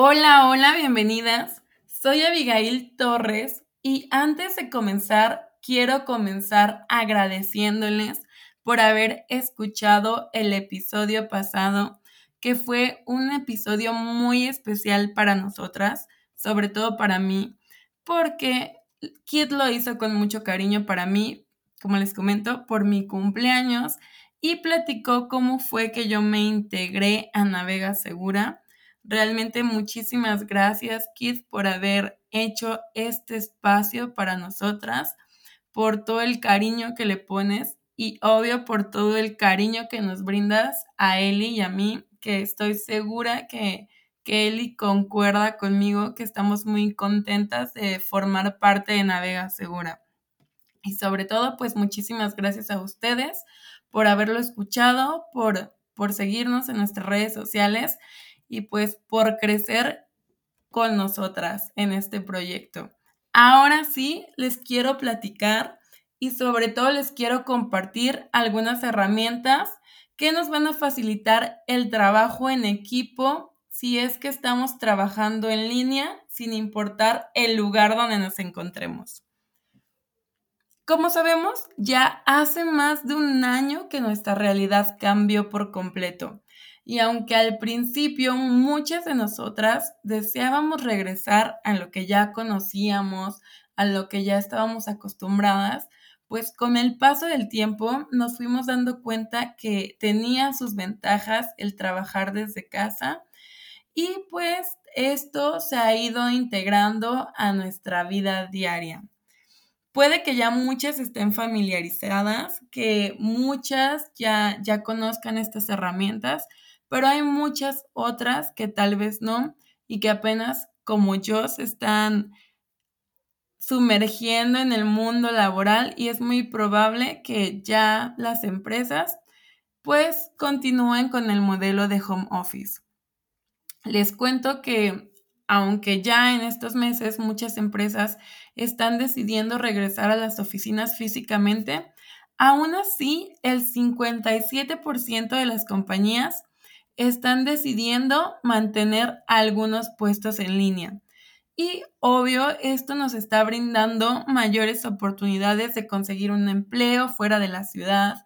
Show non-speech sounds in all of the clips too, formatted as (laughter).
Hola, hola, bienvenidas. Soy Abigail Torres y antes de comenzar, quiero comenzar agradeciéndoles por haber escuchado el episodio pasado, que fue un episodio muy especial para nosotras, sobre todo para mí, porque Kit lo hizo con mucho cariño para mí, como les comento, por mi cumpleaños y platicó cómo fue que yo me integré a Navega Segura Realmente muchísimas gracias, Kid, por haber hecho este espacio para nosotras, por todo el cariño que le pones y obvio por todo el cariño que nos brindas a Eli y a mí, que estoy segura que, que Eli concuerda conmigo, que estamos muy contentas de formar parte de Navega Segura. Y sobre todo, pues muchísimas gracias a ustedes por haberlo escuchado, por, por seguirnos en nuestras redes sociales y pues por crecer con nosotras en este proyecto. Ahora sí, les quiero platicar y sobre todo les quiero compartir algunas herramientas que nos van a facilitar el trabajo en equipo si es que estamos trabajando en línea sin importar el lugar donde nos encontremos. Como sabemos, ya hace más de un año que nuestra realidad cambió por completo. Y aunque al principio muchas de nosotras deseábamos regresar a lo que ya conocíamos, a lo que ya estábamos acostumbradas, pues con el paso del tiempo nos fuimos dando cuenta que tenía sus ventajas el trabajar desde casa y pues esto se ha ido integrando a nuestra vida diaria. Puede que ya muchas estén familiarizadas, que muchas ya, ya conozcan estas herramientas, pero hay muchas otras que tal vez no y que apenas como yo se están sumergiendo en el mundo laboral y es muy probable que ya las empresas pues continúen con el modelo de home office. Les cuento que aunque ya en estos meses muchas empresas están decidiendo regresar a las oficinas físicamente, aún así el 57% de las compañías están decidiendo mantener algunos puestos en línea. Y obvio, esto nos está brindando mayores oportunidades de conseguir un empleo fuera de la ciudad,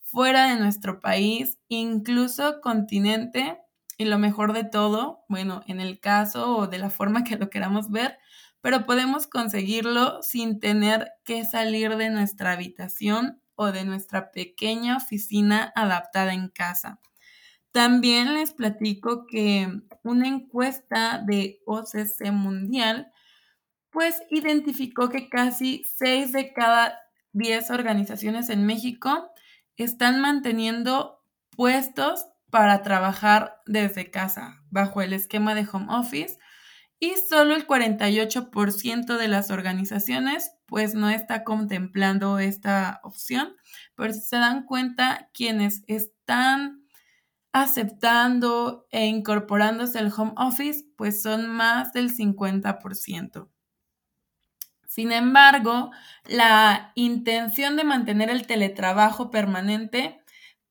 fuera de nuestro país, incluso continente. Y lo mejor de todo, bueno, en el caso o de la forma que lo queramos ver, pero podemos conseguirlo sin tener que salir de nuestra habitación o de nuestra pequeña oficina adaptada en casa. También les platico que una encuesta de OCC Mundial pues identificó que casi 6 de cada 10 organizaciones en México están manteniendo puestos para trabajar desde casa bajo el esquema de home office y solo el 48% de las organizaciones pues no está contemplando esta opción, pero si se dan cuenta quienes están aceptando e incorporándose al home office, pues son más del 50%. Sin embargo, la intención de mantener el teletrabajo permanente,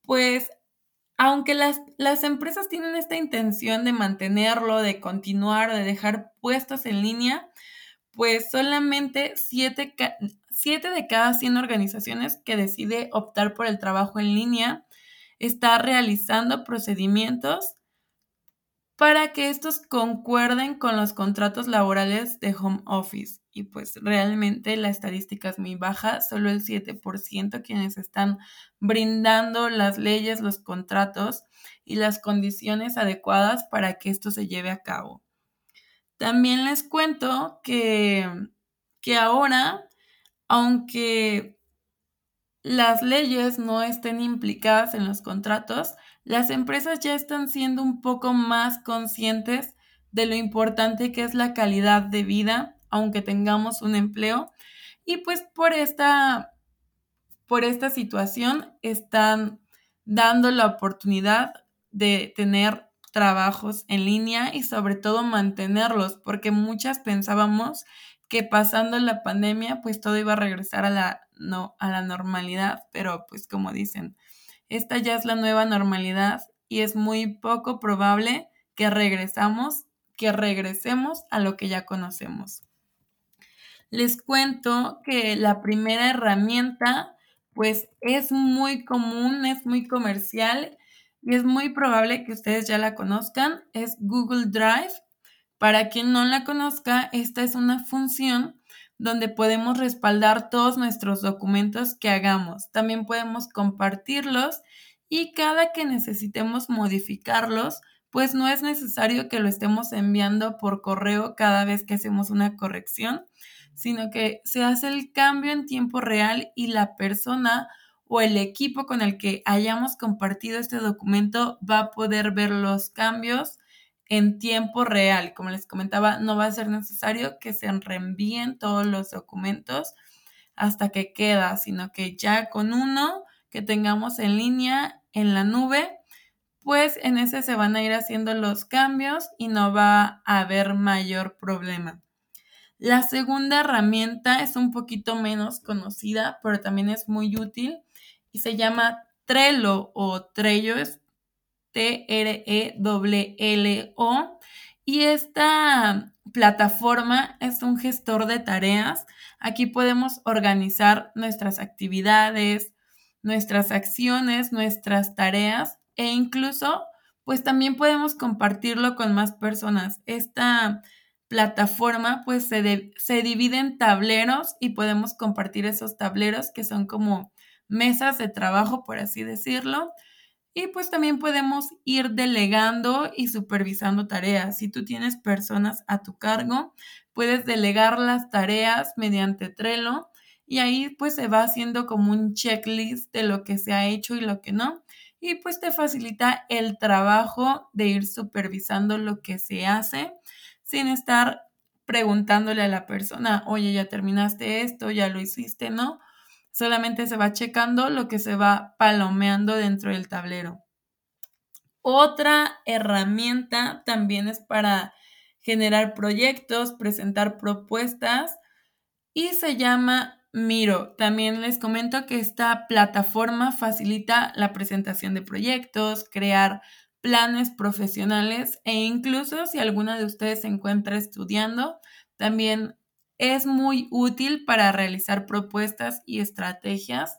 pues aunque las, las, empresas tienen esta intención de mantenerlo, de continuar, de dejar puestos en línea, pues solamente 7 de cada 100 organizaciones que decide optar por el trabajo en línea está realizando procedimientos para que estos concuerden con los contratos laborales de home office. Y pues realmente la estadística es muy baja, solo el 7% quienes están brindando las leyes, los contratos y las condiciones adecuadas para que esto se lleve a cabo. También les cuento que, que ahora, aunque las leyes no estén implicadas en los contratos, las empresas ya están siendo un poco más conscientes de lo importante que es la calidad de vida, aunque tengamos un empleo. Y pues por esta, por esta situación están dando la oportunidad de tener trabajos en línea y sobre todo mantenerlos, porque muchas pensábamos que pasando la pandemia pues todo iba a regresar a la no a la normalidad, pero pues como dicen, esta ya es la nueva normalidad y es muy poco probable que regresamos, que regresemos a lo que ya conocemos. Les cuento que la primera herramienta pues es muy común, es muy comercial y es muy probable que ustedes ya la conozcan, es Google Drive. Para quien no la conozca, esta es una función donde podemos respaldar todos nuestros documentos que hagamos. También podemos compartirlos y cada que necesitemos modificarlos, pues no es necesario que lo estemos enviando por correo cada vez que hacemos una corrección, sino que se hace el cambio en tiempo real y la persona o el equipo con el que hayamos compartido este documento va a poder ver los cambios en tiempo real. Como les comentaba, no va a ser necesario que se reenvíen todos los documentos hasta que queda, sino que ya con uno que tengamos en línea en la nube, pues en ese se van a ir haciendo los cambios y no va a haber mayor problema. La segunda herramienta es un poquito menos conocida, pero también es muy útil y se llama Trello o Trello, es T-R-E-L-L-O. Y esta plataforma es un gestor de tareas. Aquí podemos organizar nuestras actividades, nuestras acciones, nuestras tareas e incluso pues también podemos compartirlo con más personas. Esta plataforma pues se, se divide en tableros y podemos compartir esos tableros que son como mesas de trabajo, por así decirlo. Y pues también podemos ir delegando y supervisando tareas. Si tú tienes personas a tu cargo, puedes delegar las tareas mediante Trello y ahí pues se va haciendo como un checklist de lo que se ha hecho y lo que no. Y pues te facilita el trabajo de ir supervisando lo que se hace sin estar preguntándole a la persona, oye, ya terminaste esto, ya lo hiciste, ¿no? Solamente se va checando lo que se va palomeando dentro del tablero. Otra herramienta también es para generar proyectos, presentar propuestas y se llama Miro. También les comento que esta plataforma facilita la presentación de proyectos, crear planes profesionales e incluso si alguna de ustedes se encuentra estudiando, también es muy útil para realizar propuestas y estrategias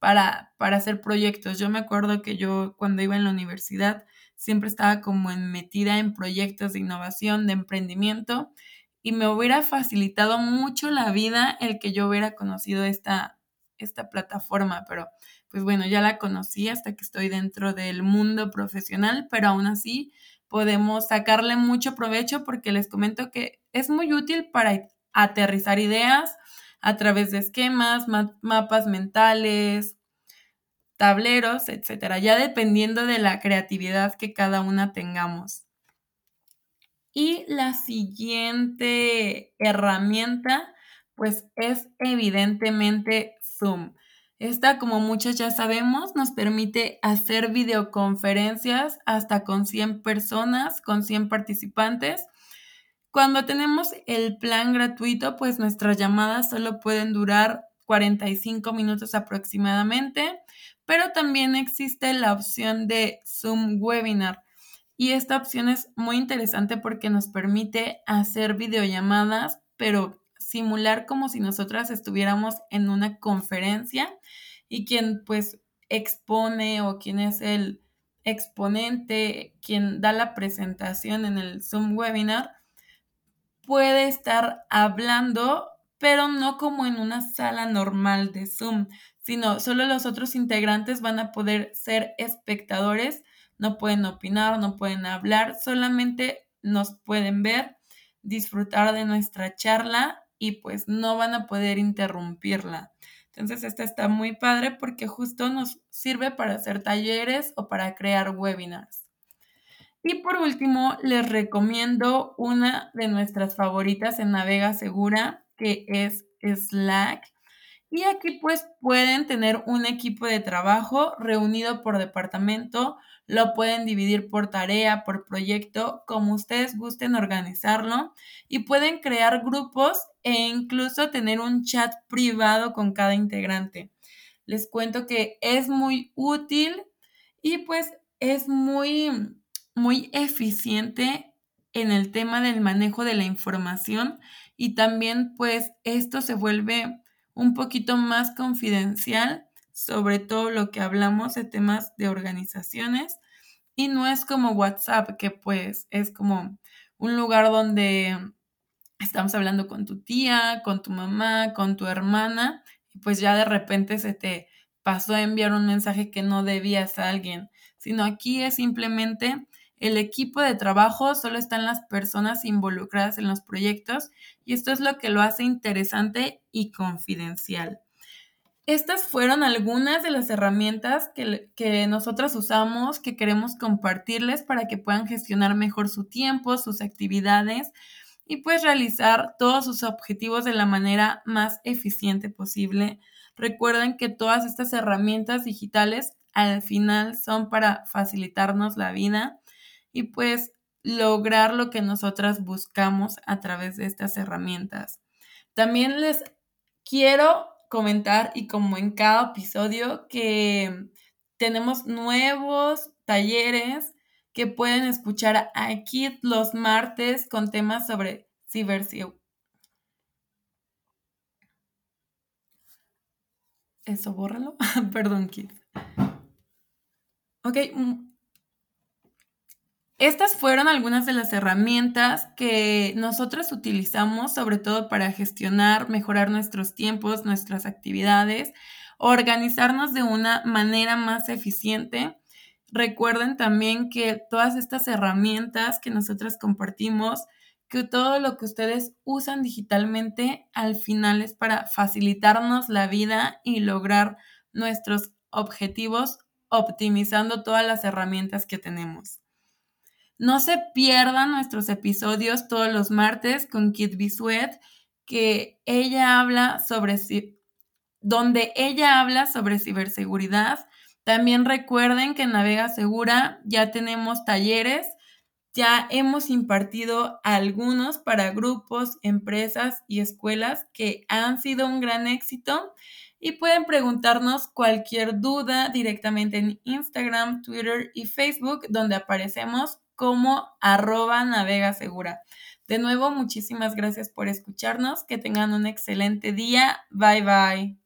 para, para hacer proyectos. Yo me acuerdo que yo cuando iba en la universidad siempre estaba como metida en proyectos de innovación, de emprendimiento, y me hubiera facilitado mucho la vida el que yo hubiera conocido esta, esta plataforma, pero pues bueno, ya la conocí hasta que estoy dentro del mundo profesional, pero aún así podemos sacarle mucho provecho porque les comento que es muy útil para aterrizar ideas a través de esquemas, mapas mentales, tableros, etcétera, ya dependiendo de la creatividad que cada una tengamos. Y la siguiente herramienta, pues es evidentemente Zoom. Esta, como muchos ya sabemos, nos permite hacer videoconferencias hasta con 100 personas, con 100 participantes cuando tenemos el plan gratuito, pues nuestras llamadas solo pueden durar 45 minutos aproximadamente, pero también existe la opción de Zoom Webinar. Y esta opción es muy interesante porque nos permite hacer videollamadas, pero simular como si nosotras estuviéramos en una conferencia y quien pues expone o quien es el exponente, quien da la presentación en el Zoom Webinar, puede estar hablando, pero no como en una sala normal de Zoom, sino solo los otros integrantes van a poder ser espectadores, no pueden opinar, no pueden hablar, solamente nos pueden ver, disfrutar de nuestra charla y pues no van a poder interrumpirla. Entonces, esta está muy padre porque justo nos sirve para hacer talleres o para crear webinars. Y por último, les recomiendo una de nuestras favoritas en Navega Segura, que es Slack. Y aquí pues pueden tener un equipo de trabajo reunido por departamento, lo pueden dividir por tarea, por proyecto, como ustedes gusten organizarlo y pueden crear grupos e incluso tener un chat privado con cada integrante. Les cuento que es muy útil y pues es muy muy eficiente en el tema del manejo de la información y también pues esto se vuelve un poquito más confidencial sobre todo lo que hablamos de temas de organizaciones. Y no es como WhatsApp que pues es como un lugar donde estamos hablando con tu tía, con tu mamá, con tu hermana y pues ya de repente se te pasó a enviar un mensaje que no debías a alguien, sino aquí es simplemente el equipo de trabajo, solo están las personas involucradas en los proyectos y esto es lo que lo hace interesante y confidencial. Estas fueron algunas de las herramientas que, que nosotras usamos, que queremos compartirles para que puedan gestionar mejor su tiempo, sus actividades y pues realizar todos sus objetivos de la manera más eficiente posible. Recuerden que todas estas herramientas digitales al final son para facilitarnos la vida y pues lograr lo que nosotras buscamos a través de estas herramientas. También les quiero comentar y como en cada episodio que tenemos nuevos talleres que pueden escuchar aquí los martes con temas sobre ciberseguridad. Eso, bórralo. (laughs) Perdón, Kit. Ok. Estas fueron algunas de las herramientas que nosotros utilizamos, sobre todo para gestionar, mejorar nuestros tiempos, nuestras actividades, organizarnos de una manera más eficiente Recuerden también que todas estas herramientas que nosotras compartimos, que todo lo que ustedes usan digitalmente al final es para facilitarnos la vida y lograr nuestros objetivos optimizando todas las herramientas que tenemos. No se pierdan nuestros episodios todos los martes con Kit Bisuet, que ella habla sobre donde ella habla sobre ciberseguridad. También recuerden que en Navega Segura ya tenemos talleres, ya hemos impartido algunos para grupos, empresas y escuelas que han sido un gran éxito. Y pueden preguntarnos cualquier duda directamente en Instagram, Twitter y Facebook donde aparecemos como arroba navega segura. De nuevo, muchísimas gracias por escucharnos. Que tengan un excelente día. Bye bye.